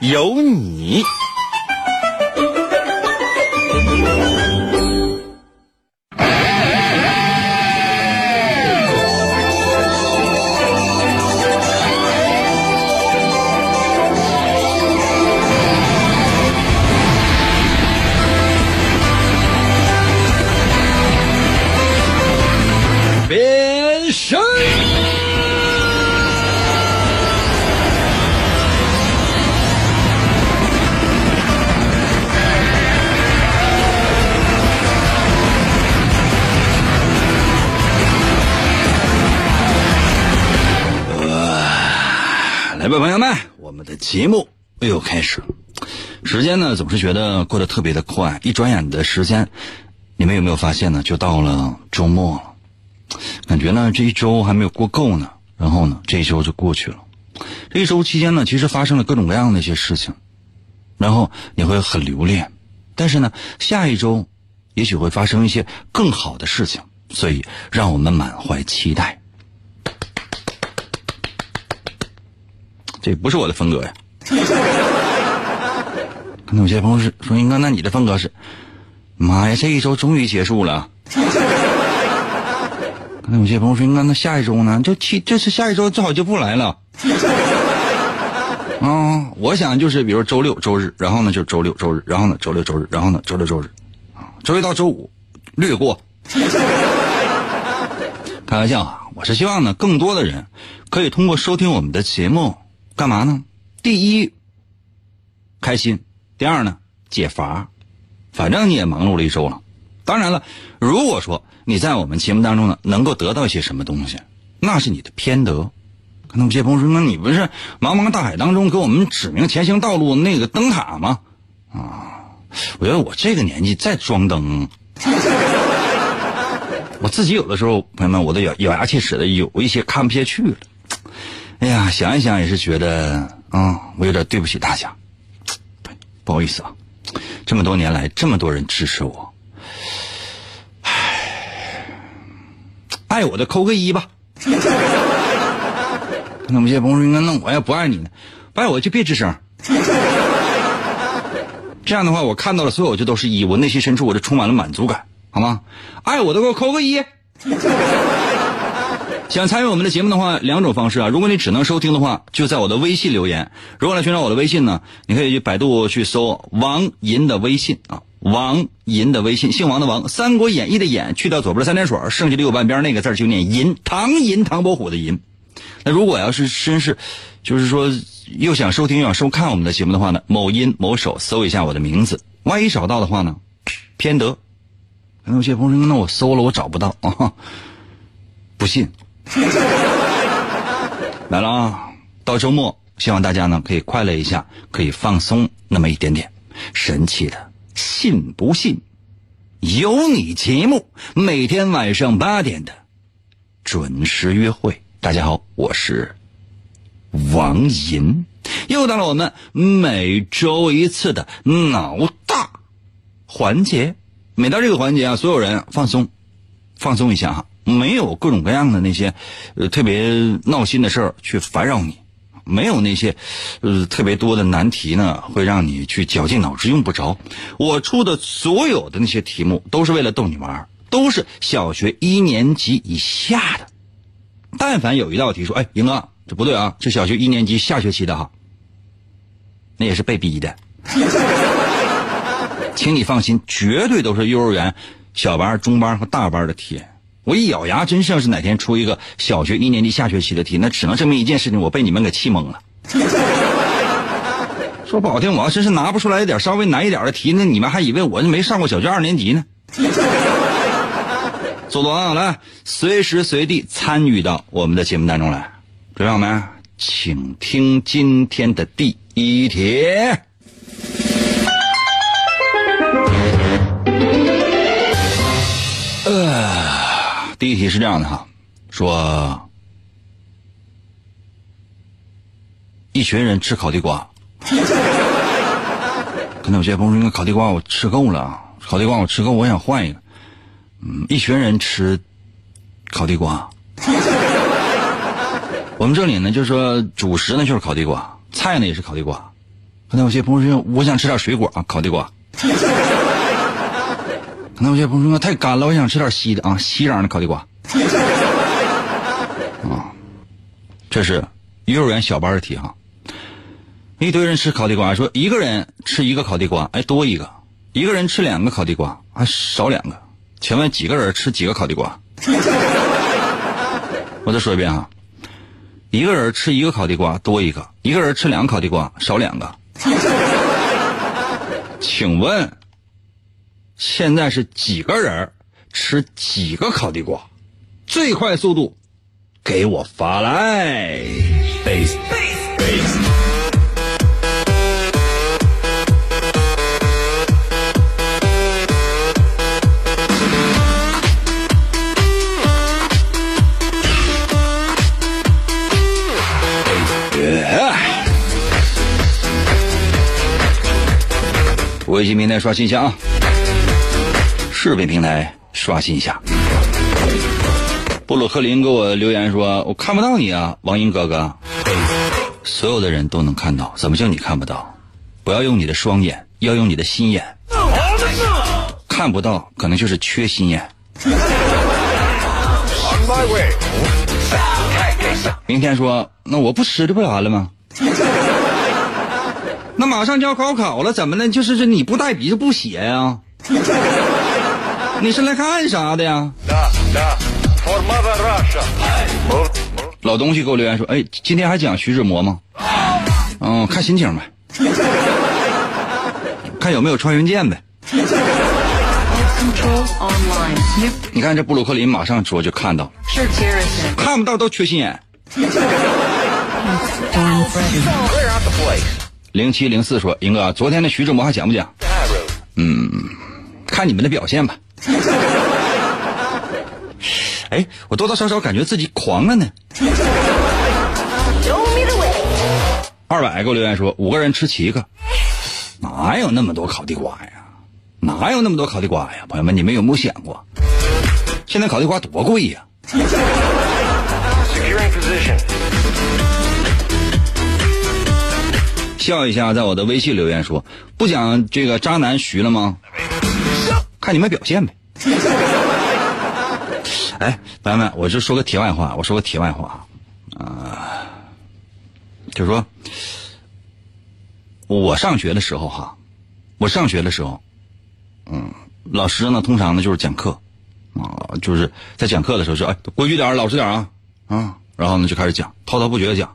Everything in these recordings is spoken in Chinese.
有你。朋友们，我们的节目又开始了。时间呢，总是觉得过得特别的快，一转眼的时间，你们有没有发现呢？就到了周末了，感觉呢这一周还没有过够呢，然后呢这一周就过去了。这一周期间呢，其实发生了各种各样的一些事情，然后你会很留恋，但是呢，下一周也许会发生一些更好的事情，所以让我们满怀期待。这不是我的风格呀。可能有些朋友是说：“英哥，那你的风格是？妈呀，这一周终于结束了。”可能有些朋友说：“英哥，那下一周呢？就七，这是下一周最好就不来了。”啊，我想就是比如周六、周日，然后呢就周六、周日，然后呢周六、周日，然后呢周六、周日，啊，周一到周五略过。开玩笑啊，我是希望呢，更多的人可以通过收听我们的节目。干嘛呢？第一，开心；第二呢，解乏。反正你也忙碌了一周了。当然了，如果说你在我们节目当中呢，能够得到一些什么东西，那是你的偏得。可能有些朋友说：“那你不是茫茫大海当中给我们指明前行道路那个灯塔吗？”啊，我觉得我这个年纪再装灯，我自己有的时候，朋友们，我都咬咬牙切齿的有一些看不下去了。哎呀，想一想也是觉得啊，我有点对不起大家，不好意思啊，这么多年来这么多人支持我，唉，爱我的扣个一吧。那么些朋友说，那我要不爱你呢，不爱我就别吱声。这样的话，我看到了所有就都是一，我内心深处我就充满了满足感，好吗？爱我的给我扣个一。想参与我们的节目的话，两种方式啊。如果你只能收听的话，就在我的微信留言。如果来寻找我的微信呢，你可以去百度去搜王银的微信啊，王银的微信，姓王的王，《三国演义》的演，去掉左边三点水，剩下的右半边那个字就念银，唐银，唐伯虎的银。那如果要是真是，就是说又想收听又想收看我们的节目的话呢，某音某手搜一下我的名字，万一找到的话呢，偏得。可能有些朋友说，那我搜了我找不到啊，不信。来了啊！到周末，希望大家呢可以快乐一下，可以放松那么一点点。神奇的，信不信？有你节目，每天晚上八点的准时约会。大家好，我是王银，又到了我们每周一次的脑大环节。每到这个环节啊，所有人放松，放松一下哈。没有各种各样的那些，呃，特别闹心的事儿去烦扰你，没有那些，呃，特别多的难题呢，会让你去绞尽脑汁用不着。我出的所有的那些题目都是为了逗你玩，都是小学一年级以下的。但凡有一道题说，哎，英哥，这不对啊，这小学一年级下学期的哈，那也是被逼的。请你放心，绝对都是幼儿园小班、中班和大班的题。我一咬牙，真像是哪天出一个小学一年级下学期的题，那只能证明一件事情：我被你们给气懵了。说不好听，我要真是拿不出来一点稍微难一点的题，那你们还以为我没上过小学二年级呢。做多啊，来，随时随地参与到我们的节目当中来，准备好没？请听今天的第一题。第一题是这样的哈，说一群人吃烤地瓜，可能有些朋友说，烤地瓜我吃够了，烤地瓜我吃够，我想换一个。嗯，一群人吃烤地瓜，我们这里呢，就是说主食呢就是烤地瓜，菜呢也是烤地瓜。可能有些朋友说，我想吃点水果啊，烤地瓜。可能有些朋友说太干了，我想吃点稀的啊，稀瓤的烤地瓜。啊，这是幼儿园小班的题哈。一堆人吃烤地瓜，说一个人吃一个烤地瓜，哎多一个；一个人吃两个烤地瓜，还少两个。请问几个人吃几个烤地瓜？我再说一遍哈，一个人吃一个烤地瓜多一个，一个人吃两个烤地瓜少两个。请问现在是几个人吃几个烤地瓜？最快速度给我发来。Base. 微信平台刷新一下啊！视频平台刷新一下。布鲁克林给我留言说：“我看不到你啊，王英哥哥。”所有的人都能看到，怎么就你看不到？不要用你的双眼，要用你的心眼。看不到，可能就是缺心眼。明天说，那我不吃这不完了吗？那马上就要高考了，怎么的？就是这你不带笔就不写呀？你是来干啥的呀？老东西给我留言说：“哎，今天还讲徐志摩吗？”嗯，看心情呗，看有没有穿云箭呗。你看这布鲁克林马上说就看到，看不到都缺心眼。零七零四说：“英哥，昨天的徐志摩还讲不讲？嗯，看你们的表现吧。哎，我多多少少感觉自己狂了呢。二百给我留言说，五个人吃七个，哪有那么多烤地瓜呀？哪有那么多烤地瓜呀？朋友们，你们有没有想过，现在烤地瓜多贵呀？”笑一下，在我的微信留言说：“不讲这个渣男徐了吗？看你们表现呗。”哎，朋友们，我就说个题外话，我说个题外话啊，就是说，我上学的时候哈，我上学的时候，嗯，老师呢通常呢就是讲课啊，就是在讲课的时候说：“哎，规矩点老实点啊啊！”然后呢就开始讲，滔滔不绝的讲，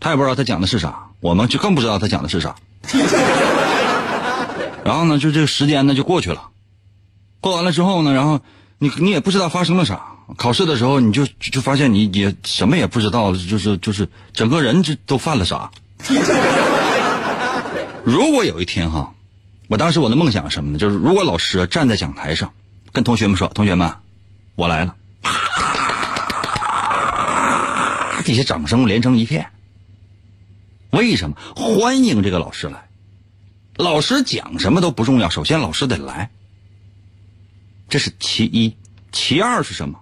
他也不知道他讲的是啥。我们就更不知道他讲的是啥，然后呢，就这个时间呢就过去了，过完了之后呢，然后你你也不知道发生了啥，考试的时候你就就发现你也什么也不知道，就是就是整个人这都犯了傻。如果有一天哈，我当时我的梦想是什么呢？就是如果老师站在讲台上，跟同学们说：“同学们，我来了。”底下掌声连成一片。为什么欢迎这个老师来？老师讲什么都不重要，首先老师得来，这是其一。其二是什么？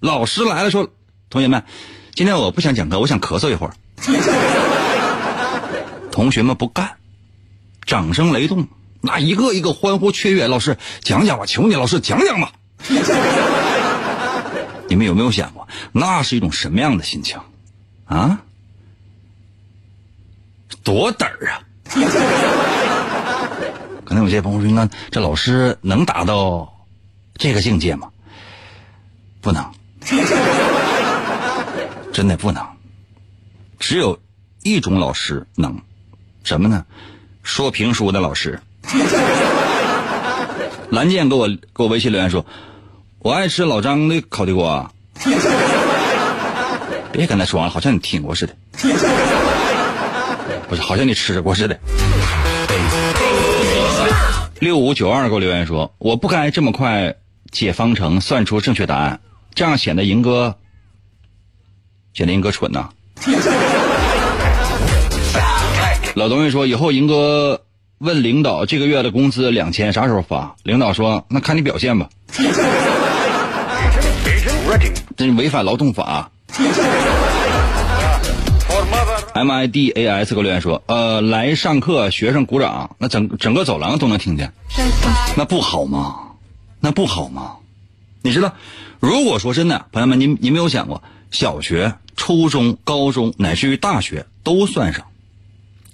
老师来了，说：“同学们，今天我不想讲课，我想咳嗽一会儿。”同学们不干，掌声雷动，那一个一个欢呼雀跃。老师讲讲吧，求你，老师讲讲吧。你们有没有想过，那是一种什么样的心情啊？多嘚儿啊！可能有些朋友说：“那这老师能达到这个境界吗？”不能，真的不能。只有一种老师能，什么呢？说评书的老师。蓝剑给我给我微信留言说：“我爱吃老张的烤地瓜。”别跟他说了，好像你听过似的。不是，好像你吃过似的。六五九二给我留言说：“我不该这么快解方程算出正确答案，这样显得银哥显得银哥蠢呐。老东西说，以后银哥问领导这个月的工资两千啥时候发？领导说那看你表现吧。这违反劳动法。M I D A S 给我留言说，呃，来上课，学生鼓掌，那整整个走廊都能听见，那不好吗？那不好吗？你知道，如果说真的，朋友们，您您没有想过，小学、初中、高中，乃至于大学都算上，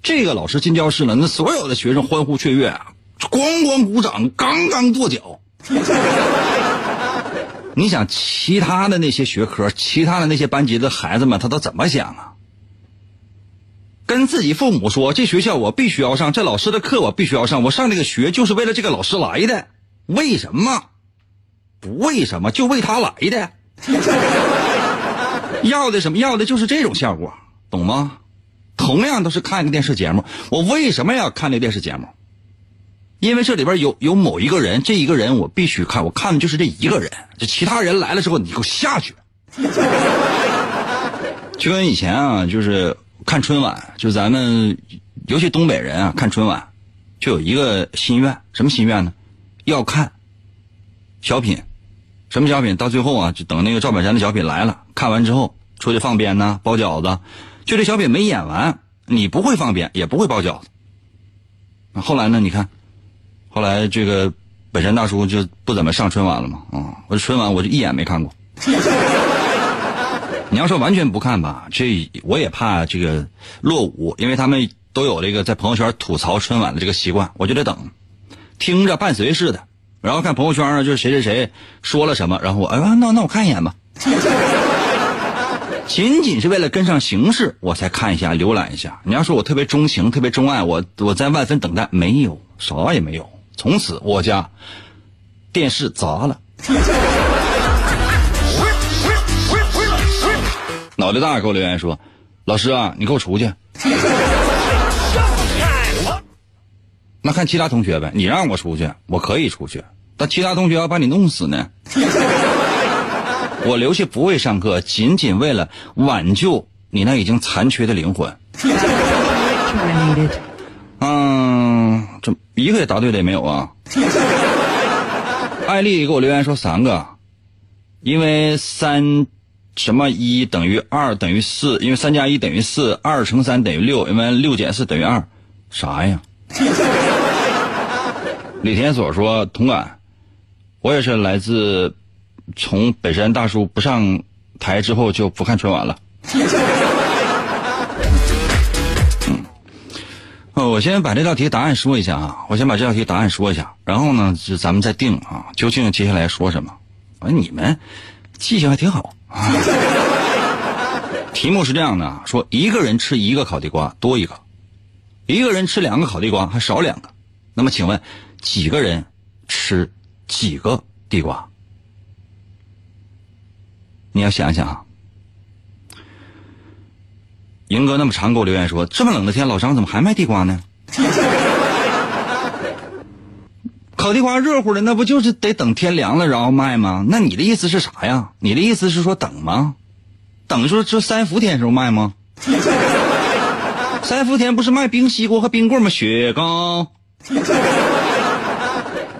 这个老师进教室了，那所有的学生欢呼雀跃啊，咣咣鼓掌，刚刚跺脚。你想，其他的那些学科，其他的那些班级的孩子们，他都怎么想啊？跟自己父母说，这学校我必须要上，这老师的课我必须要上，我上这个学就是为了这个老师来的。为什么？不为什么，就为他来的。要的什么？要的就是这种效果，懂吗？同样都是看一个电视节目，我为什么要看这个电视节目？因为这里边有有某一个人，这一个人我必须看，我看的就是这一个人。这其他人来了之后，你给我下去。就跟以前啊，就是看春晚，就咱们尤其东北人啊，看春晚就有一个心愿，什么心愿呢？要看小品，什么小品？到最后啊，就等那个赵本山的小品来了，看完之后出去放鞭呢，包饺子。就这小品没演完，你不会放鞭，也不会包饺子。后来呢？你看，后来这个本山大叔就不怎么上春晚了嘛。啊，我春晚我就一眼没看过。你要说完全不看吧，这我也怕这个落伍，因为他们都有这个在朋友圈吐槽春晚的这个习惯，我就得等，听着伴随似的，然后看朋友圈呢，就是谁谁谁说了什么，然后我哎那那我看一眼吧，仅仅是为了跟上形势，我才看一下浏览一下。你要说我特别钟情、特别钟爱，我我在万分等待，没有啥也没有，从此我家电视砸了。脑袋大给我留言说：“老师啊，你给我出去。”那看其他同学呗，你让我出去，我可以出去。但其他同学要把你弄死呢？我留下不会上课，仅仅为了挽救你那已经残缺的灵魂。嗯，这一个也答对的也没有啊。艾丽给我留言说三个，因为三。什么一等于二等于四？因为三加一等于四，二乘三等于六，因为六减四等于二，啥呀？李天所说同感，我也是来自从本山大叔不上台之后就不看春晚了。嗯，我先把这道题答案说一下啊，我先把这道题答案说一下，然后呢，就咱们再定啊，究竟接下来说什么？哎，你们记性还挺好。题目是这样的：说一个人吃一个烤地瓜多一个，一个人吃两个烤地瓜还少两个。那么请问几个人吃几个地瓜？你要想想啊。赢哥那么长给我留言说：这么冷的天，老张怎么还卖地瓜呢？烤地瓜热乎的，那不就是得等天凉了然后卖吗？那你的意思是啥呀？你的意思是说等吗？等说这三伏天时候卖吗？三伏天不是卖冰西瓜和冰棍吗？雪糕。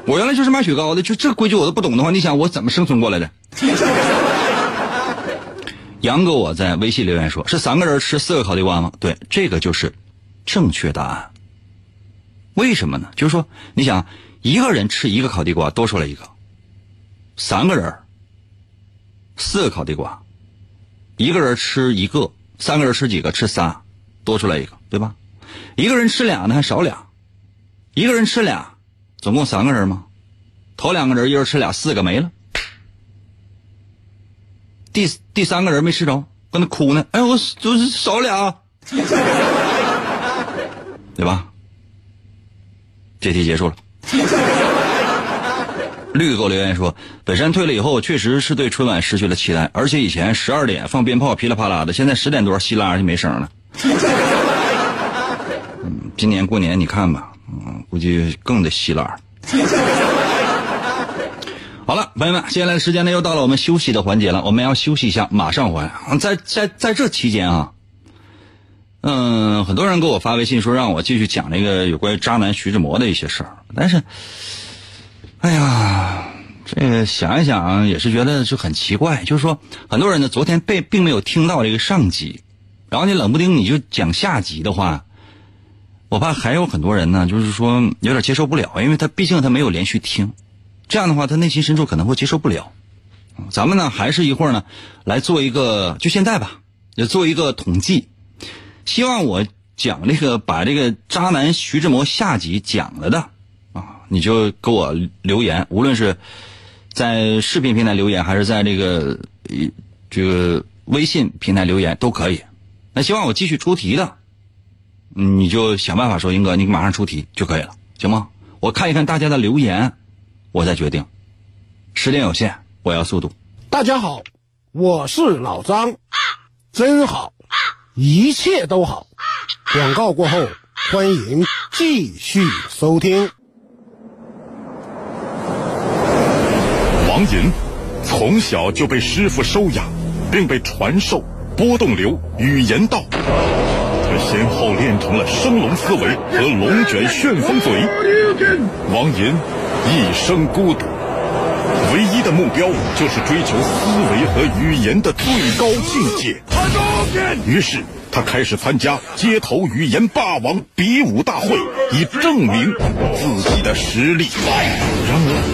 我原来就是卖雪糕的，就这规矩我都不懂的话，你想我怎么生存过来的？杨哥我在微信留言说，是三个人吃四个烤地瓜吗？对，这个就是正确答案。为什么呢？就是说，你想。一个人吃一个烤地瓜，多出来一个；三个人，四个烤地瓜；一个人吃一个，三个人吃几个？吃仨，多出来一个，对吧？一个人吃俩呢，还少俩；一个人吃俩，总共三个人吗？头两个人一人吃俩，四个没了。第第三个人没吃着，搁那哭呢。哎，我就是少俩，对吧？这题结束了。绿给我留言说：“本山退了以后，确实是对春晚失去了期待，而且以前十二点放鞭炮噼里啪啦的，现在十点多稀拉就没声了。嗯，今年过年你看吧，嗯，估计更得稀拉。”好了，朋友们，接下来的时间呢，又到了我们休息的环节了。我们要休息一下，马上回来。在在在这期间啊，嗯，很多人给我发微信说让我继续讲那个有关于渣男徐志摩的一些事儿，但是，哎呀，这个想一想也是觉得就很奇怪，就是说很多人呢昨天被并没有听到这个上集，然后你冷不丁你就讲下集的话，我怕还有很多人呢，就是说有点接受不了，因为他毕竟他没有连续听。这样的话，他内心深处可能会接受不了。咱们呢，还是一会儿呢，来做一个，就现在吧，也做一个统计。希望我讲这个，把这个渣男徐志摩下集讲了的啊，你就给我留言，无论是在视频平台留言，还是在这个这个微信平台留言都可以。那希望我继续出题的，你就想办法说，英哥，你马上出题就可以了，行吗？我看一看大家的留言。我再决定，时间有限，我要速度。大家好，我是老张，真好，一切都好。广告过后，欢迎继续收听。王寅从小就被师傅收养，并被传授波动流语言道，他先后练成了升龙思维和龙卷旋风嘴。王寅。一生孤独，唯一的目标就是追求思维和语言的最高境界。于是，他开始参加街头语言霸王比武大会，以证明自己的实力。然而，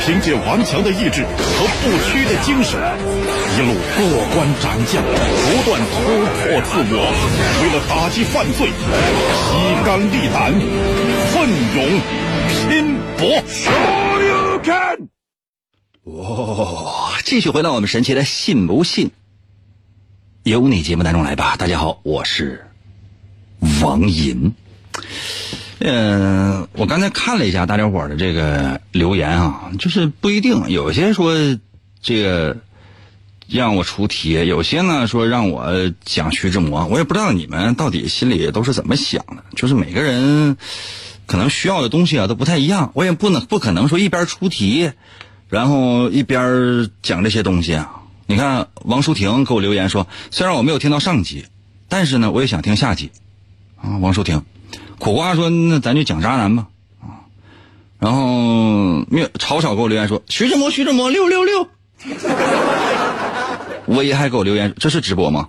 凭借顽强的意志和不屈的精神，一路过关斩将，不断突破自我。为了打击犯罪，披肝沥胆，奋勇拼搏。哦，继续回到我们神奇的“信不信由你”节目当中来吧。大家好，我是王银。嗯，我刚才看了一下大家伙的这个留言啊，就是不一定，有些说这个让我出题，有些呢说让我讲徐志摩，我也不知道你们到底心里都是怎么想的。就是每个人可能需要的东西啊都不太一样，我也不能不可能说一边出题，然后一边讲这些东西啊。你看王淑婷给我留言说，虽然我没有听到上集，但是呢我也想听下集啊，王淑婷。苦瓜说：“那咱就讲渣男吧，啊，然后没有吵吵给我留言说徐志摩徐志摩六六六，唯一还给我留言这是直播吗？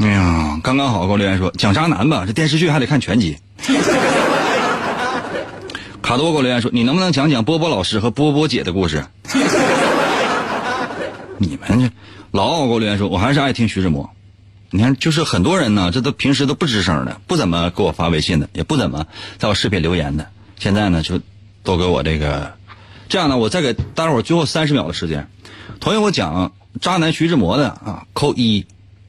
哎呀，刚刚好给我留言说讲渣男吧，这电视剧还得看全集。卡多给我留言说你能不能讲讲波波老师和波波姐的故事？你们这老奥给我留言说我还是爱听徐志摩。”你看，就是很多人呢，这都平时都不吱声的，不怎么给我发微信的，也不怎么在我视频留言的。现在呢，就都给我这个，这样呢，我再给大伙儿最后三十秒的时间。同意我讲渣男徐志摩的啊，扣一；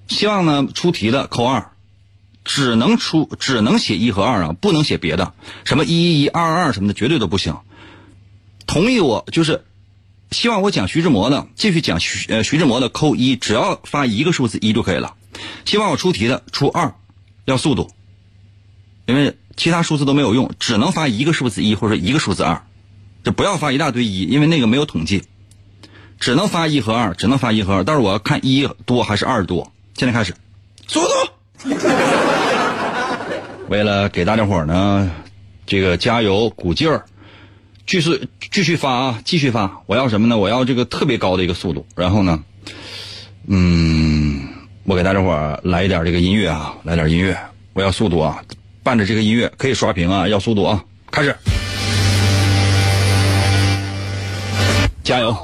希望呢出题的扣二。只能出，只能写一和二啊，不能写别的，什么一一一二二什么的，绝对都不行。同意我就是，希望我讲徐志摩的，继续讲徐呃徐志摩的扣一，只要发一个数字一就可以了。希望我出题的出二，要速度，因为其他数字都没有用，只能发一个数字一或者一个数字二，就不要发一大堆一，因为那个没有统计，只能发一和二，只能发一和二。但是我要看一多还是二多。现在开始，速度。为了给大家伙呢，这个加油鼓劲儿，继续继续发啊，继续发。我要什么呢？我要这个特别高的一个速度。然后呢，嗯。我给大家伙来一点这个音乐啊，来点音乐，我要速度啊，伴着这个音乐可以刷屏啊，要速度啊，开始，加油，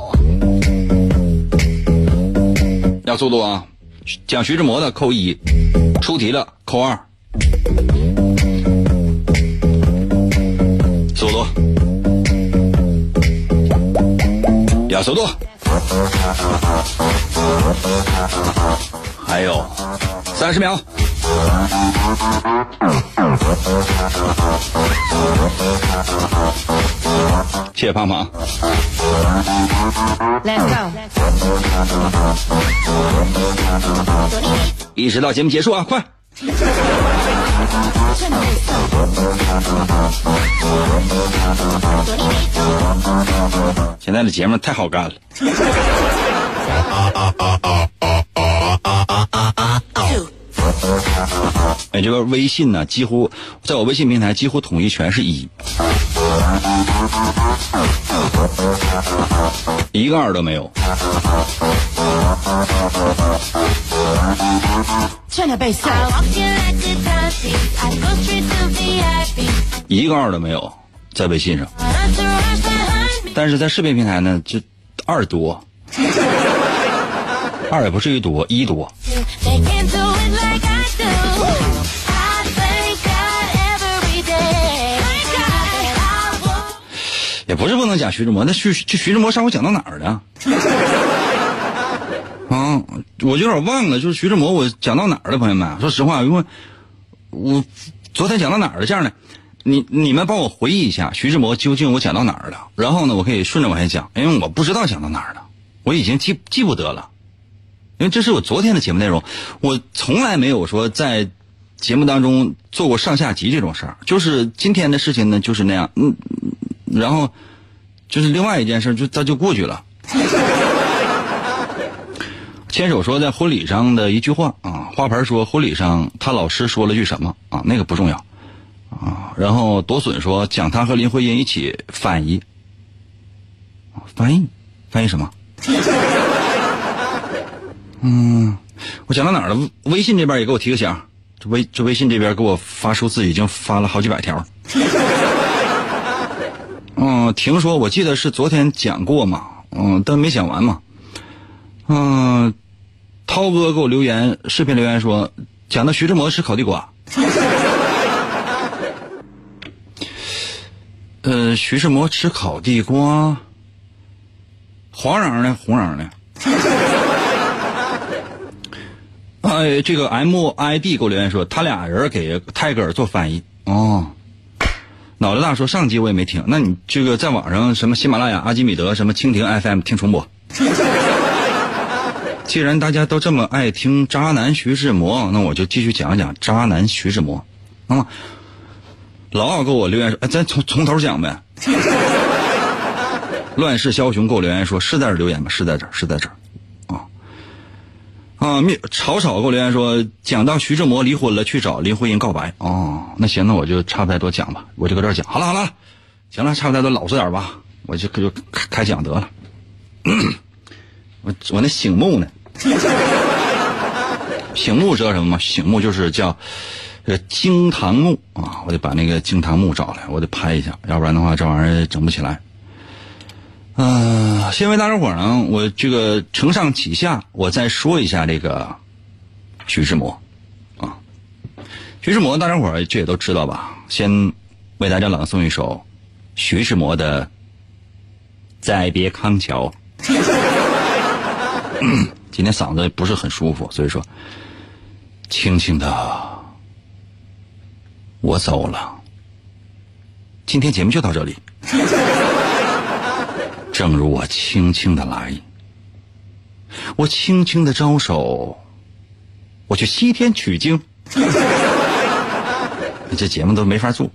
要速度啊，讲徐志摩的扣一，出题的扣二，速度，要速度。还有三十秒。谢谢胖胖。Let's go. 一直到节目结束啊，快！现在的节目太好干了。哎这个微信呢几乎在我微信平台几乎统一全是一一个二都没有一个二都没有在微信上但是在视频平台呢就二多 二也不至于多一多。也不是不能讲徐志摩，那徐这徐志摩上回讲到哪儿了？啊，我有点忘了，就是徐志摩我讲到哪儿了，朋友们？说实话，因为我昨天讲到哪儿了？这样的，你你们帮我回忆一下徐志摩究竟我讲到哪儿了？然后呢，我可以顺着往下讲，因为我不知道讲到哪儿了，我已经记记不得了，因为这是我昨天的节目内容，我从来没有说在节目当中做过上下集这种事儿，就是今天的事情呢，就是那样，嗯，然后就是另外一件事，就他就过去了。牵手说在婚礼上的一句话啊，花盆说婚礼上他老师说了句什么啊，那个不重要啊。然后多损说讲他和林徽因一起翻译，啊翻译翻译什么？嗯，我讲到哪儿了？微信这边也给我提个醒，这微这微信这边给我发数字已经发了好几百条。嗯，听说我记得是昨天讲过嘛，嗯，但没讲完嘛。嗯，涛哥给我留言，视频留言说讲的徐志摩吃烤地瓜。呃，徐志摩吃烤地瓜，黄瓤的，红瓤的。哎，这个 M I D 给我留言说，他俩人给泰戈尔做翻译。哦，脑袋大说上集我也没听，那你这个在网上什么喜马拉雅、阿基米德、什么蜻蜓 FM 听重播。既然大家都这么爱听渣男徐志摩，那我就继续讲讲渣男徐志摩。那么，老奥给我留言说，哎，咱从从头讲呗。乱世枭雄给我留言说，是在这留言吗？是在这，是在这儿。啊！灭草草给我留言说，讲到徐志摩离婚了，去找林徽因告白。哦，那行，那我就差不太多讲吧，我就搁这儿讲。好了好了，行了，差不太多老实点吧，我就就开开讲得了。我我那醒目呢？醒目知道什么吗？醒目就是叫这个惊堂木啊！我得把那个惊堂木找来，我得拍一下，要不然的话这玩意儿整不起来。嗯、先为大家伙儿呢，我这个承上启下，我再说一下这个徐志摩啊。徐志摩，大家伙儿这也都知道吧？先为大家朗诵一首徐志摩的《再别康桥》。今天嗓子不是很舒服，所以说，轻轻的，我走了。今天节目就到这里。正如我轻轻的来，我轻轻的招手，我去西天取经。这节目都没法做。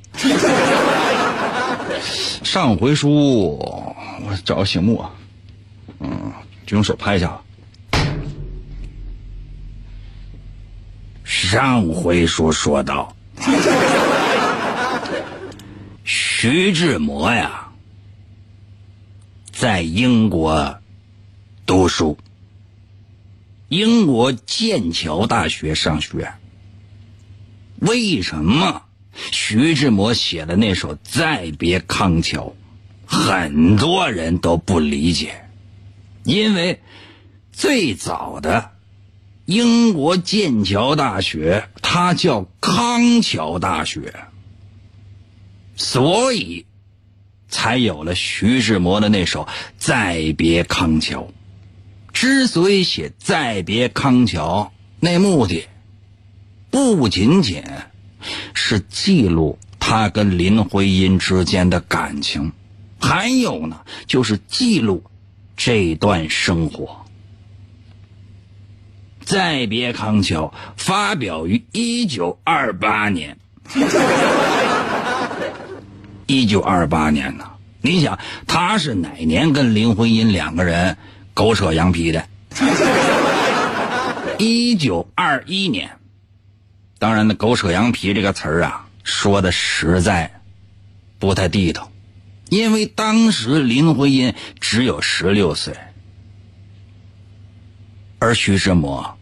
上回书，我找个醒目啊，嗯，就用手拍一下吧。上回书说到，徐志摩呀，在英国读书，英国剑桥大学上学。为什么徐志摩写的那首《再别康桥》，很多人都不理解？因为最早的英国剑桥大学，它叫康桥大学，所以才有了徐志摩的那首《再别康桥》。之所以写《再别康桥》，那目的不仅仅是记录他跟林徽因之间的感情，还有呢，就是记录这段生活。再别康桥发表于一九二八年，一九二八年呢？你想他是哪年跟林徽因两个人狗扯羊皮的？一九二一年。当然，那“狗扯羊皮”这个词儿啊，说的实在不太地道，因为当时林徽因只有十六岁，而徐志摩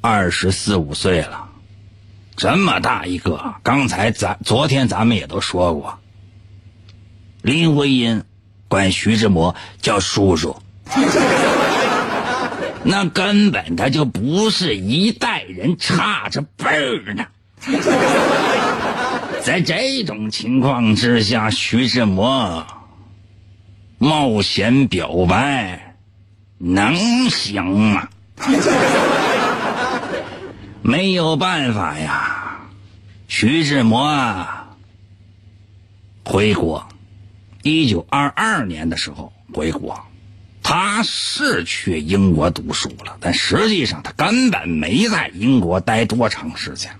二十四五岁了，这么大一个。刚才咱昨天咱们也都说过，林徽因管徐志摩叫叔叔。那根本他就不是一代人，差着辈儿呢。在这种情况之下，徐志摩冒险表白，能行吗？没有办法呀，徐志摩啊，回国，一九二二年的时候回国。他是去英国读书了，但实际上他根本没在英国待多长时间。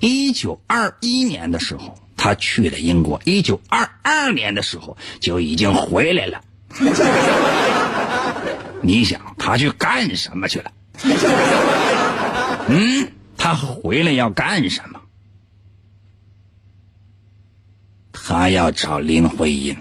一九二一年的时候，他去了英国；一九二二年的时候，就已经回来了。你想他去干什么去了？嗯，他回来要干什么？他要找林徽因。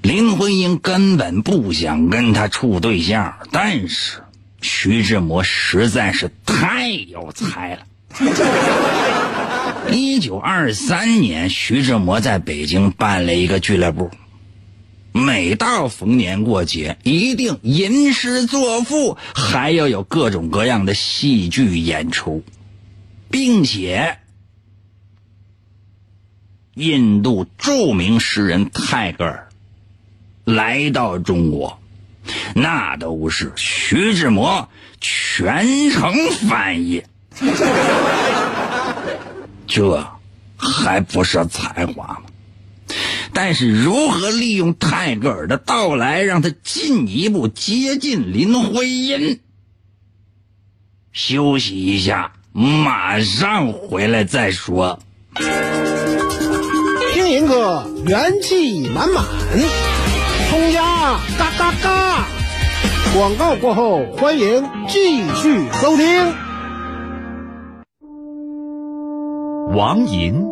林徽因根本不想跟他处对象，但是徐志摩实在是太有才了。一九二三年，徐志摩在北京办了一个俱乐部，每到逢年过节，一定吟诗作赋，还要有各种各样的戏剧演出，并且印度著名诗人泰戈尔。来到中国，那都是徐志摩全程翻译，这还不是才华吗？但是如何利用泰戈尔的到来，让他进一步接近林徽因？休息一下，马上回来再说。听银哥元气满满，冲呀嘎嘎嘎！广告过后，欢迎继续收听。王银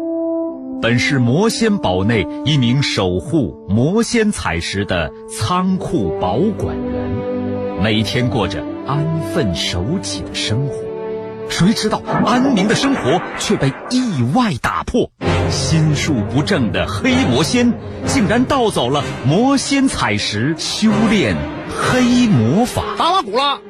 本是魔仙堡内一名守护魔仙彩石的仓库保管员，每天过着安分守己的生活。谁知道安宁的生活却被意外打破，心术不正的黑魔仙竟然盗走了魔仙彩石，修炼黑魔法。达拉古拉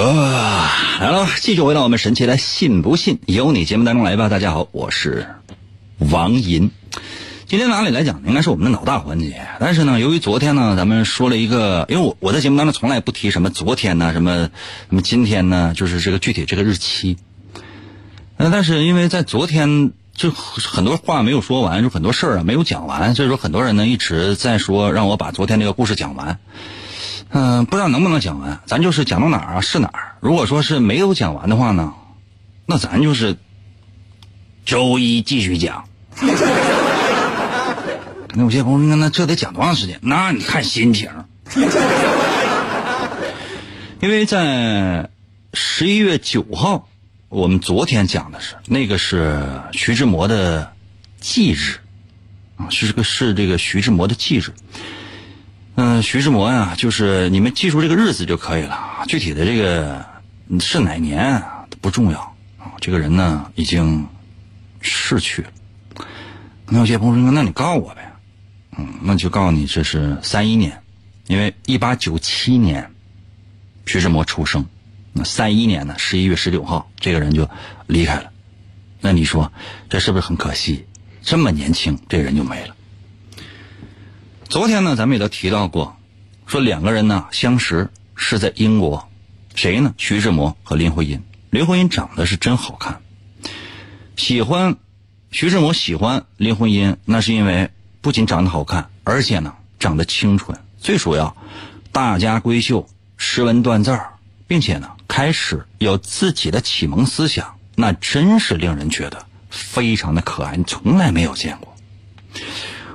啊，来了，继续回到我们神奇的“信不信由你”节目当中来吧。大家好，我是王银。今天哪里来讲，应该是我们的脑大环节。但是呢，由于昨天呢，咱们说了一个，因为我我在节目当中从来不提什么昨天呢，什么什么今天呢，就是这个具体这个日期。嗯，但是因为在昨天就很多话没有说完，就很多事儿啊没有讲完，所以说很多人呢一直在说让我把昨天这个故事讲完。嗯，不知道能不能讲完，咱就是讲到哪儿啊是哪儿。如果说是没有讲完的话呢，那咱就是周一继续讲。那有些朋友说，那这得讲多长时间？那你看心情。因为在十一月九号我们昨天讲的是那个是徐志摩的忌日啊，是这个是这个徐志摩的忌日。嗯、徐志摩呀、就是你们记住这个日子就可以了，具体的这个是哪年不重要啊。这个人呢已经逝去了。那有些朋友说，那你告我呗，嗯，那就告诉你这是三一年，因为一八九七年徐志摩出生，那三一年呢十一月十九号这个人就离开了。那你说这是不是很可惜？这么年轻，这人就没了。昨天呢，咱们也都提到过，说两个人呢相识是在英国，谁呢？徐志摩和林徽因。林徽因长得是真好看，喜欢徐志摩喜欢林徽因，那是因为不仅长得好看，而且呢长得清纯，最主要大家闺秀，识文断字儿，并且呢开始有自己的启蒙思想，那真是令人觉得非常的可爱，你从来没有见过。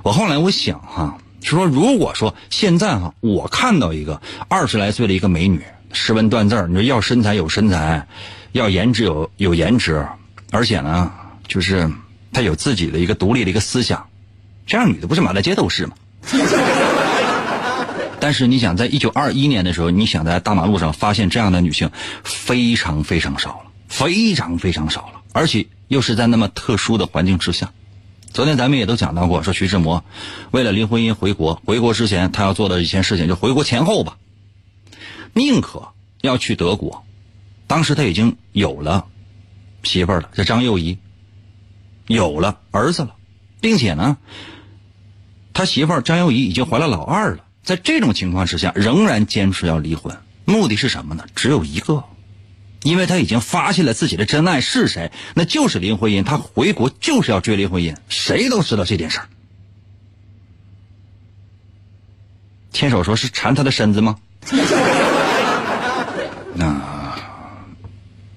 我后来我想哈、是说如果说现在哈、我看到一个二十来岁的一个美女，识文断字儿，你说要身材有身材，要颜值有有颜值，而且呢，就是她有自己的一个独立的一个思想，这样女的不是满大街都是吗？但是你想，在一九二一年的时候，你想在大马路上发现这样的女性，非常非常少了，非常非常少了，而且又是在那么特殊的环境之下。昨天咱们也都讲到过，说徐志摩为了林徽因回国，回国之前他要做的一件事情，就回国前后吧，宁可要去德国。当时他已经有了媳妇儿了，这张幼仪有了儿子了，并且呢，他媳妇儿张幼仪已经怀了老二了。在这种情况之下，仍然坚持要离婚，目的是什么呢？只有一个，因为他已经发现了自己的真爱是谁，那就是林徽因。他回国就是要追林徽因，谁都知道这件事儿。牵手说是缠他的身子吗？那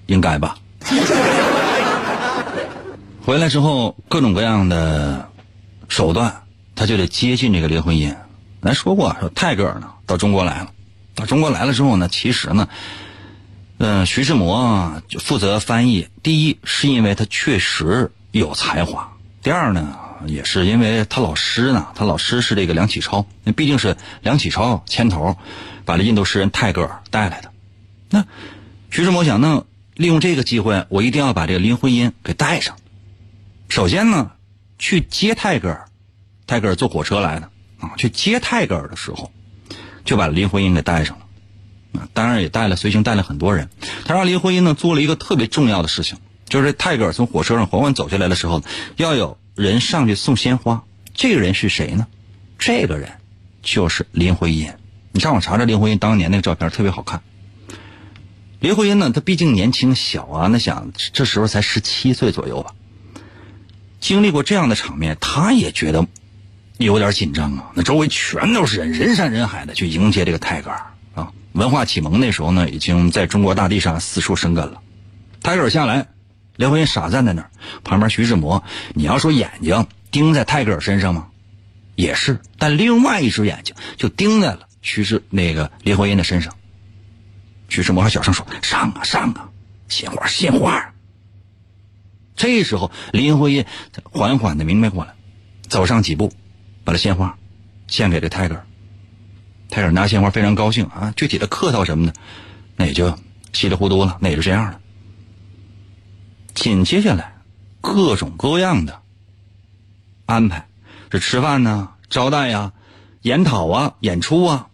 应该吧。回来之后，各种各样的手段，他就得接近这个林徽因。咱说过，说泰戈尔呢到中国来了，到中国来了之后呢，其实呢，嗯、徐志摩就负责翻译。第一是因为他确实有才华，第二呢，也是因为他老师呢，他老师是这个梁启超，那毕竟是梁启超牵头把这印度诗人泰戈尔带来的。那徐志摩想，那利用这个机会，我一定要把这个林徽因给带上。首先呢，去接泰戈尔，泰戈尔坐火车来的啊，去接泰戈尔的时候，就把林徽因给带上了。当然也带了随行带了很多人。他让林徽因呢做了一个特别重要的事情，就是泰戈尔从火车上缓缓走下来的时候，要有人上去送鲜花。这个人是谁呢？这个人就是林徽因。你上网查查林徽因当年那个照片，特别好看。林徽因呢，她毕竟年轻小啊，那想这时候才十七岁左右吧。经历过这样的场面，她也觉得有点紧张啊。那周围全都是人，人山人海的去迎接这个泰戈尔。文化启蒙那时候呢，已经在中国大地上四处生根了。泰戈尔下来，林徽因傻站在那儿，旁边徐志摩，你要说眼睛盯在泰戈尔身上吗？也是，但另外一只眼睛就盯在了徐志那个林徽因的身上。徐志摩还小声说：“上啊上啊，鲜花鲜花。”这时候，林徽因缓缓的明白过来，走上几步，把这鲜花献给了泰戈尔。泰戈尔拿鲜花非常高兴啊，具体的客套什么的，那也就稀里糊涂了，那也就这样了。紧接下来，各种各样的安排，是吃饭呢、招待呀、研讨啊、演出啊，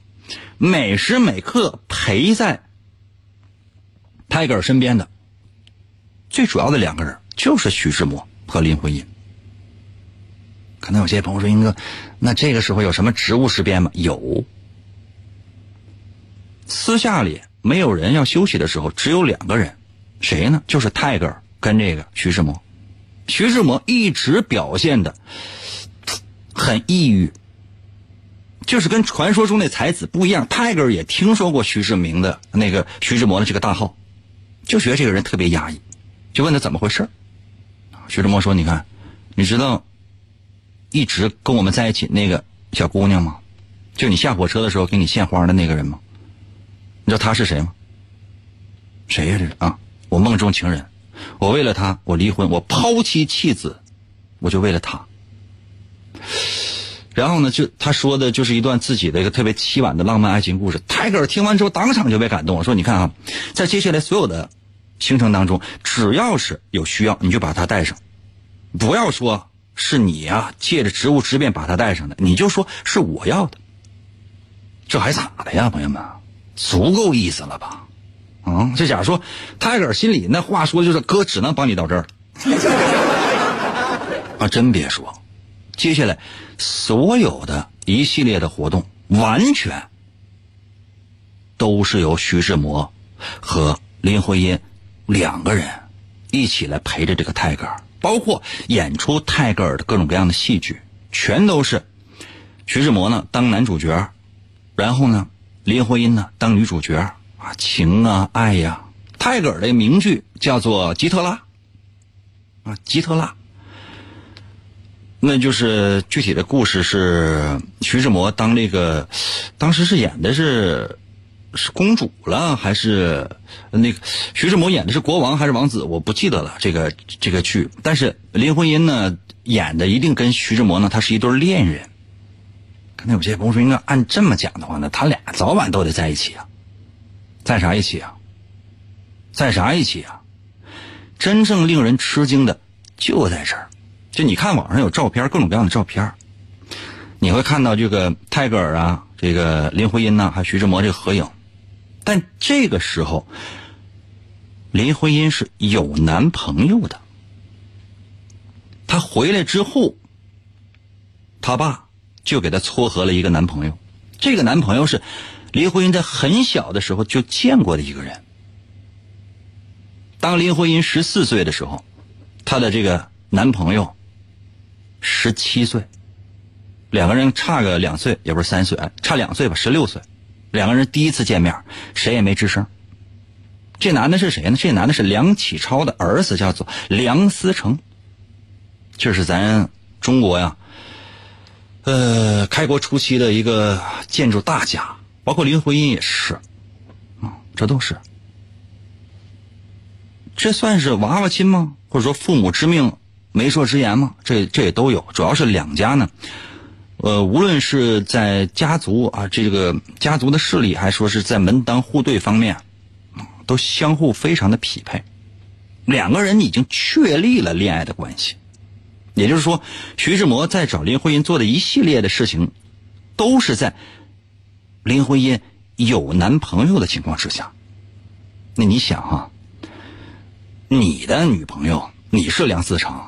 每时每刻陪在泰戈尔身边的，最主要的两个人就是徐志摩和林徽因。可能有些朋友说：“英哥，那这个时候有什么职务事变吗？”有。私下里没有人要休息的时候，只有两个人，谁呢？就是泰戈尔跟这个徐志摩。徐志摩一直表现的很抑郁，就是跟传说中那才子不一样。泰戈尔也听说过徐志明的那个徐志摩的这个大号，就觉得这个人特别压抑，就问他怎么回事徐志摩说：“你看，你知道一直跟我们在一起那个小姑娘吗？就你下火车的时候给你献花的那个人吗？你知道他是谁吗？谁呀、这是啊，我梦中情人。我为了他，我离婚，我抛妻弃子，我就为了他。然后呢，就他说的就是一段自己的一个特别凄婉的浪漫爱情故事。泰戈尔听完之后，当场就被感动了，说：“你看啊，在接下来所有的行程当中，只要是有需要，你就把他带上，不要说是你啊借着职务之便把他带上的，你就说是我要的。这还咋的呀，朋友们？足够意思了吧？啊，这假如说泰戈尔心里那话说就是哥只能帮你到这儿 啊，真别说。”接下来所有的一系列的活动，完全都是由徐志摩和林徽因两个人一起来陪着这个泰戈尔，包括演出泰戈尔的各种各样的戏剧，全都是徐志摩呢当男主角，然后呢林徽因呢当女主角啊，情啊爱呀。泰戈尔的名剧叫做《吉特拉》啊，《吉特拉》。那就是具体的故事是徐志摩当那个，当时是演的是是公主了还是那个徐志摩演的是国王还是王子？我不记得了这个这个剧。但是林徽因呢演的一定跟徐志摩呢他是一对恋人。那有些朋友说，应该按这么讲的话呢，他俩早晚都得在一起啊，在啥一起啊？在啥一起啊？真正令人吃惊的就在这儿。就你看网上有照片，各种各样的照片，你会看到这个泰戈尔啊，这个林徽因呐、还有徐志摩这个合影。但这个时候，林徽因是有男朋友的。她回来之后，她爸就给她撮合了一个男朋友。这个男朋友是林徽因在很小的时候就见过的一个人。当林徽因十四岁的时候，她的这个男朋友。十七岁，两个人差个两岁，也不是三岁，差两岁吧，十六岁。两个人第一次见面，谁也没吱声。这男的是谁呢？这男的是梁启超的儿子，叫做梁思成。这是咱中国呀，呃，开国初期的一个建筑大家，包括林徽因也是，啊，这都是。这算是娃娃亲吗？或者说父母之命？媒妁之言吗，这这也都有，主要是两家呢，呃，无论是在家族啊，这个家族的势力，还说是在门当户对方面，都相互非常的匹配，两个人已经确立了恋爱的关系，也就是说，徐志摩在找林徽因做的一系列的事情，都是在林徽因有男朋友的情况之下。那你想哈，你的女朋友你是梁思成。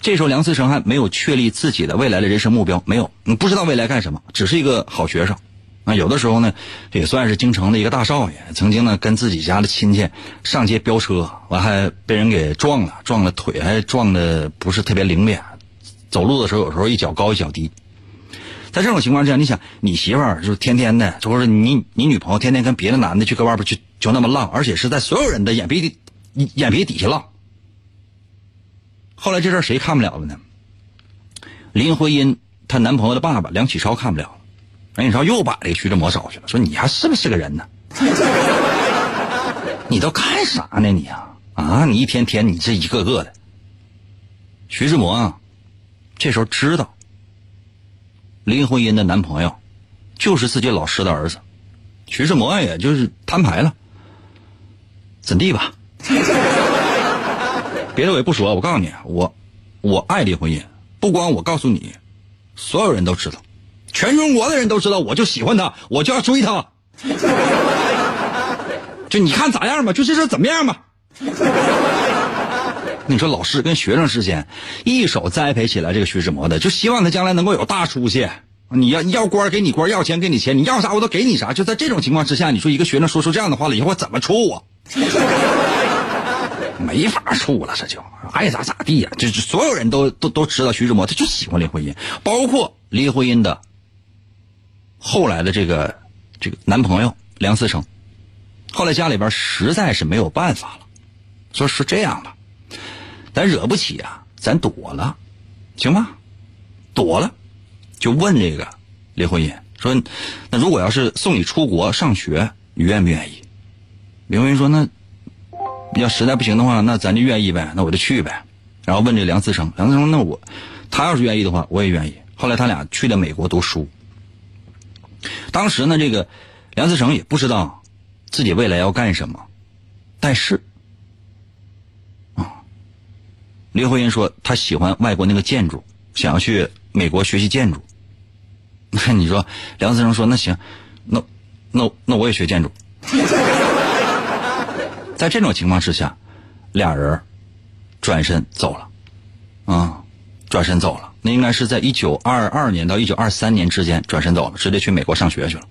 这时候梁思成还没有确立自己的未来的人生目标，没有，你不知道未来干什么，只是一个好学生。啊，有的时候呢，也算是京城的一个大少爷，曾经呢跟自己家的亲戚上街飙车，完还被人给撞了，撞了腿还撞的不是特别灵便，走路的时候有时候一脚高一脚低。在这种情况之下，你想你媳妇儿就天天的，就是你你女朋友天天跟别的男的去搁外边去就那么浪，而且是在所有人的眼皮底眼皮底下浪。后来这事谁看不了了呢？林徽因她男朋友的爸爸梁启超看不了，梁启超又把这个徐志摩找去了，说你还是不是个人呢？你都干啥呢你啊啊！你一天天你这一个个的。徐志摩啊，这时候知道林徽因的男朋友就是自己老师的儿子，徐志摩也就是摊牌了，怎地吧？别的我也不说，我告诉你，我我爱林徽因，不光我告诉你，所有人都知道，全中国的人都知道，我就喜欢他，我就要追他。就你看咋样吧，就这事怎么样吧？你说老师跟学生之间一手栽培起来这个徐志摩的，就希望他将来能够有大出息。你要要官给你官，要钱给你钱，你要啥我都给你啥。就在这种情况之下，你说一个学生说出这样的话了，以后我怎么处啊？没法处了，这就爱咋咋地呀！就是所有人都都都知道徐志摩他就喜欢林徽因，包括林徽因的后来的这个这个男朋友梁思成。后来家里边实在是没有办法了，说是这样吧，咱惹不起啊，咱躲了，行吗？躲了，就问这个林徽因说：“那如果要是送你出国上学，你愿不愿意？”林徽因说：“那。”要实在不行的话，那咱就愿意呗，那我就去呗。然后问这梁思成，梁思成，那我他要是愿意的话，我也愿意。后来他俩去了美国读书。当时呢，这个梁思成也不知道自己未来要干什么，但是啊，林徽因说她喜欢外国那个建筑，想要去美国学习建筑。那 你说梁思成说那行，那那那我也学建筑。在这种情况之下，俩人转身走了，啊，转身走了。那应该是在一九二二年到一九二三年之间转身走了，直接去美国上学去了。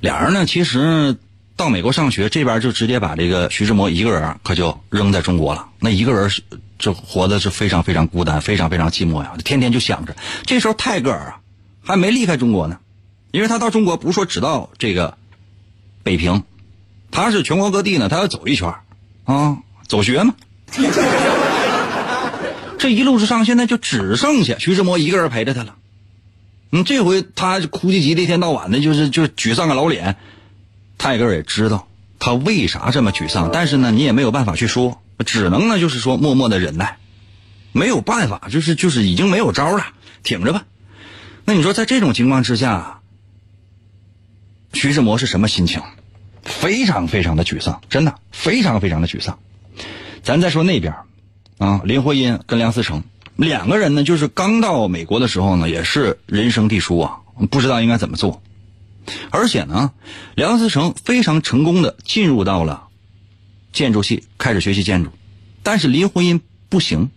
俩人呢，其实到美国上学，这边就直接把这个徐志摩一个人可就扔在中国了。那一个人是就活的是非常非常孤单，非常非常寂寞呀，天天就想着。这时候泰戈尔啊还没离开中国呢，因为他到中国不是说只到这个北平，他是全国各地呢，他要走一圈儿啊，走学嘛。这一路之上，现在就只剩下徐志摩一个人陪着他了。嗯，这回他哭唧唧的，一天到晚的，就是就是沮丧个老脸。泰戈尔也知道他为啥这么沮丧，但是呢，你也没有办法去说，只能呢就是说默默的忍耐，没有办法，就是就是已经没有招了，挺着吧。那你说在这种情况之下，徐志摩是什么心情？非常非常的沮丧，真的非常非常的沮丧。咱再说那边，啊，林徽因跟梁思成两个人呢，就是刚到美国的时候呢，也是人生地疏啊，不知道应该怎么做。而且呢，梁思成非常成功的进入到了建筑系，开始学习建筑。但是林徽因不行，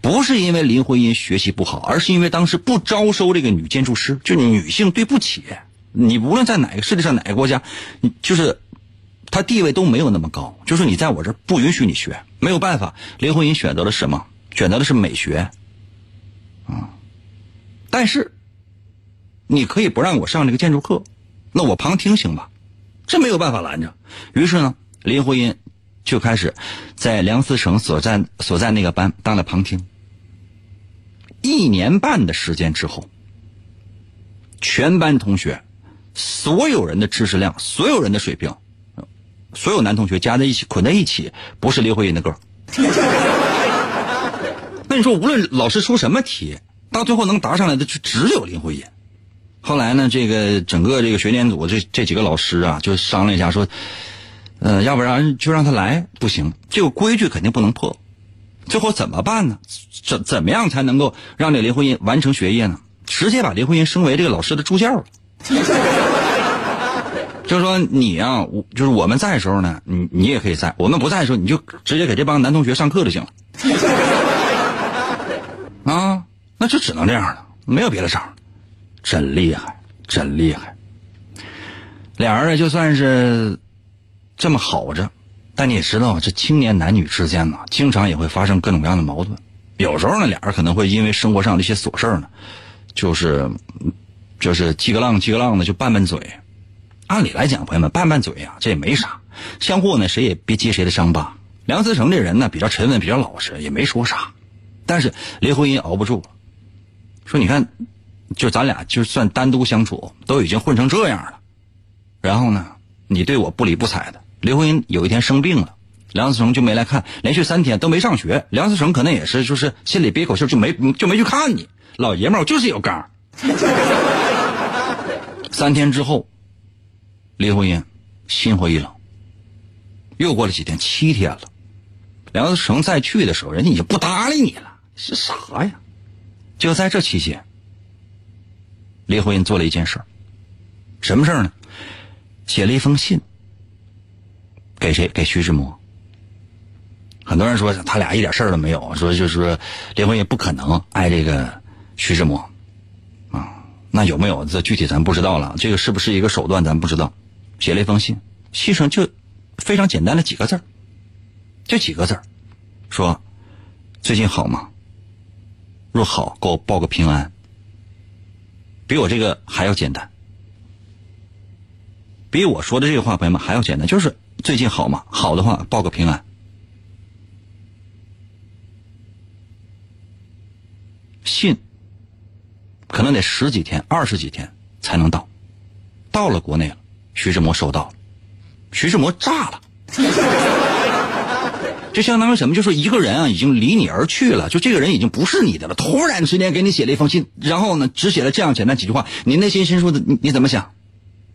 不是因为林徽因学习不好，而是因为当时不招收这个女建筑师，就女性对不起。你无论在哪个世界上哪个国家，就是她地位都没有那么高，就是你在我这儿不允许你学，没有办法。林徽因选择了什么？选择的是美学，啊，但是你可以不让我上这个建筑课，那我旁听行吧？这没有办法拦着。于是呢，林徽因就开始在梁思成所在所在那个班当了旁听。一年半的时间之后，全班同学所有人的知识量、所有人的水平，所有男同学加在一起捆在一起，不是林徽因的个。那你说，无论老师出什么题，到最后能答上来的就只有林徽因。后来呢，这个整个这个学年组这这几个老师啊，就商量一下说，呃，要不然就让他来，不行，这个规矩肯定不能破。最后怎么办呢？怎怎么样才能够让这林徽因完成学业呢？直接把林徽因升为这个老师的助教了。就是说你啊，我就是我们在的时候呢，你你也可以在；我们不在的时候，你就直接给这帮男同学上课就行了。啊，那就只能这样了，没有别的招儿。真厉害，真厉害。俩人就算是这么好着，但你也知道，这青年男女之间呢，经常也会发生各种各样的矛盾。有时候呢，俩人可能会因为生活上的一些琐事儿呢，就是就是叽个浪叽个浪的就拌拌嘴。按理来讲，朋友们拌拌嘴啊，这也没啥，相互呢谁也别揭谁的伤疤。梁思成这人呢比较沉稳，比较老实，也没说啥。但是林徽因熬不住了，说：“你看，就咱俩就算单独相处，都已经混成这样了，然后呢，你对我不理不睬的。”林徽因有一天生病了，梁思成就没来看，连续三天都没上学。梁思成可能也是就是心里憋口气，就没就没去看你。老爷们儿，我就是有刚。三天之后，林徽因心灰意冷。又过了几天，七天了，梁思成再去的时候，人家已经不搭理你了。是啥呀？就在这期间，林徽因做了一件事儿，什么事儿呢？写了一封信给谁？给徐志摩。很多人说他俩一点事儿都没有，说就是林徽因不可能爱这个徐志摩啊。那有没有？这具体咱不知道了。这个是不是一个手段，咱不知道。写了一封信，信上就非常简单的几个字儿，就几个字儿，说最近好吗？若好，给我报个平安。比我这个还要简单，比我说的这个话，朋友们还要简单，就是最近好吗？好的话，报个平安。信可能得十几天、二十几天才能到，到了国内了，徐志摩收到，徐志摩炸了。就相当于什么？就说一个人啊，已经离你而去了，就这个人已经不是你的了。突然之间给你写了一封信，然后呢，只写了这样简单几句话，你内心深处的你你怎么想？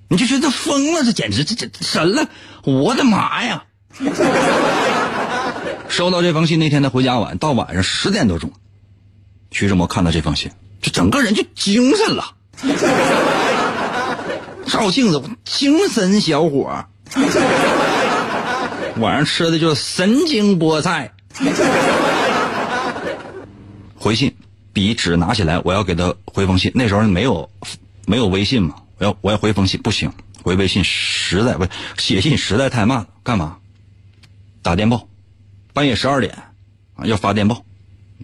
你就觉得疯了，这简直这这神了！我的妈呀！收到这封信那天他回家晚，到晚上十点多钟，徐志摩看到这封信，就整个人就精神了。照镜子，精神小伙儿。晚上吃的就是神经菠菜。回信，笔纸拿起来，我要给他回封信。那时候没有没有微信嘛，我要我要回封信，不行，回微信实在不写信实在太慢了。干嘛？打电报，半夜十二点啊要发电报，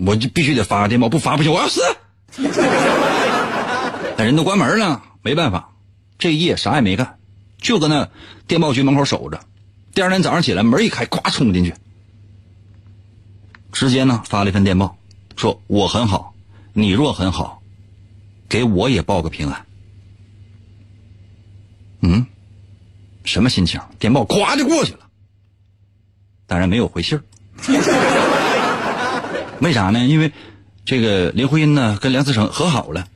我就必须得发个电报，不发不行，我要死。但人都关门了，没办法，这一夜啥也没干，就搁那电报局门口守着。第二天早上起来，门一开，咵冲进去，直接呢发了一份电报，说我很好，你若很好，给我也报个平安。嗯，什么心情？电报咵就过去了，当然没有回信儿 为啥呢？因为这个林徽因呢跟梁思成和好了，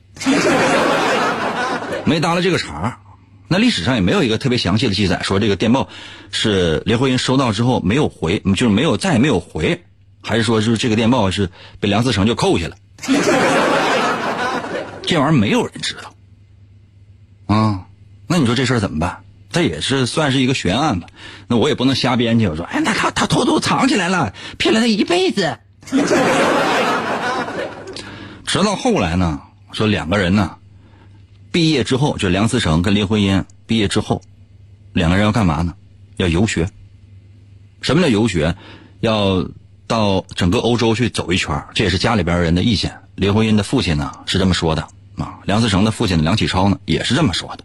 没搭了这个茬那历史上也没有一个特别详细的记载，说这个电报是林徽因收到之后没有回，就是没有再也没有回，还是说就是这个电报是被梁思成就扣下了？这玩意儿没有人知道。啊，那你说这事儿怎么办？这也是算是一个悬案吧。那我也不能瞎编去，我说，哎，那他他偷偷藏起来了，骗了他一辈子。直到后来呢，说两个人呢，毕业之后，就梁思成跟林徽因毕业之后，两个人要干嘛呢？要游学。什么叫游学？要到整个欧洲去走一圈这也是家里边人的意见。林徽因的父亲呢是这么说的啊，梁思成的父亲梁启超呢也是这么说的，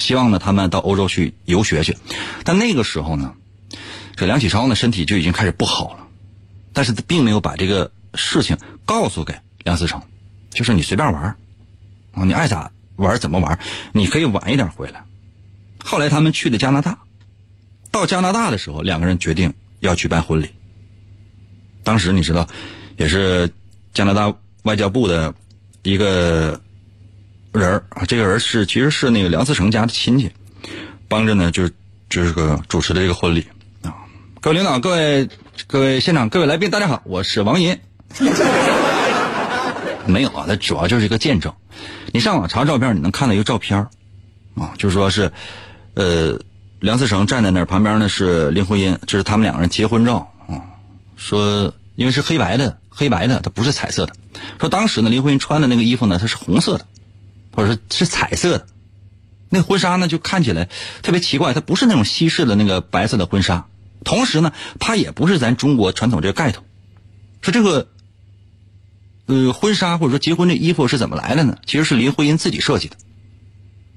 希望呢他们到欧洲去游学去。但那个时候呢，这梁启超呢身体就已经开始不好了，但是他并没有把这个事情告诉给梁思成，就是你随便玩啊，你爱咋玩怎么玩，你可以晚一点回来。后来他们去的加拿大，到加拿大的时候，两个人决定要举办婚礼。当时你知道，也是加拿大外交部的一个人啊，这个人是其实是那个梁思成家的亲戚，帮着呢就是就是个主持的这个婚礼啊。各位领导、各位各位现场、各位来宾，大家好，我是王银。没有啊，它主要就是一个见证。你上网查照片，你能看到一个照片啊，就是说是，呃，梁思成站在那儿，旁边呢是林徽因，这是他们两个人结婚照啊。说因为是黑白的，黑白的，它不是彩色的。说当时呢，林徽因穿的那个衣服呢，它是红色的，或者是是彩色的。那婚纱呢，就看起来特别奇怪，它不是那种西式的那个白色的婚纱，同时呢，它也不是咱中国传统这个盖头。说这个，呃，婚纱或者说结婚这衣服是怎么来的呢？其实是林徽因自己设计的。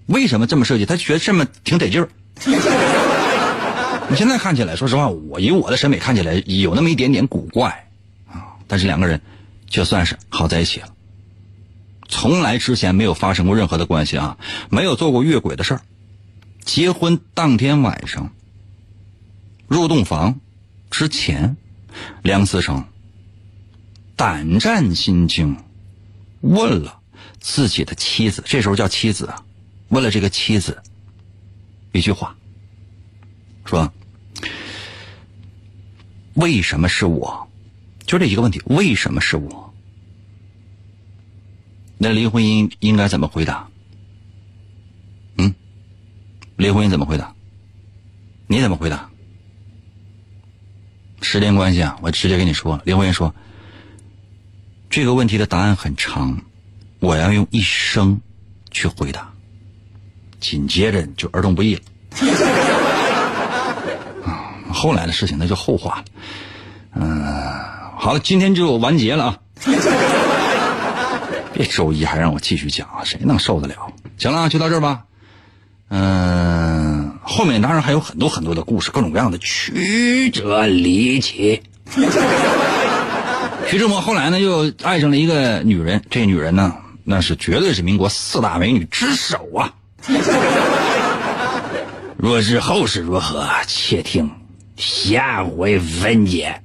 为什么这么设计？她觉得这么挺得劲儿。你现在看起来，说实话，我以我的审美看起来有那么一点点古怪啊，但是两个人就算是好在一起了。从来之前没有发生过任何的关系啊，没有做过越轨的事儿。结婚当天晚上入洞房之前，梁思成胆战心惊，问了自己的妻子，这时候叫妻子啊，问了这个妻子一句话，说：“为什么是我？”就这一个问题，为什么是我？那林徽因应该怎么回答？嗯，林徽因怎么回答？你怎么回答？时间关系啊，我直接跟你说，林徽因说，这个问题的答案很长，我要用一生去回答。紧接着就儿童不宜了。啊，后来的事情那就后话了。嗯、好了，今天就完结了啊。别周一还让我继续讲啊，谁能受得了？行了，就到这儿吧。嗯、后面当然还有很多很多的故事，各种各样的曲折离奇。徐志摩后来呢，又爱上了一个女人，这女人呢，那是绝对是民国四大美女之首啊。若是后事如何，且听下回分解。